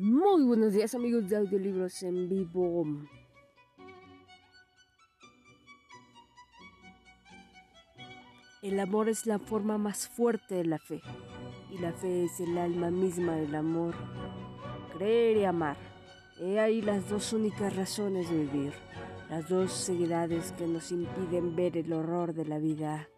Muy buenos días amigos de audiolibros en vivo. El amor es la forma más fuerte de la fe y la fe es el alma misma del amor. Creer y amar. He ahí las dos únicas razones de vivir, las dos ceguedades que nos impiden ver el horror de la vida.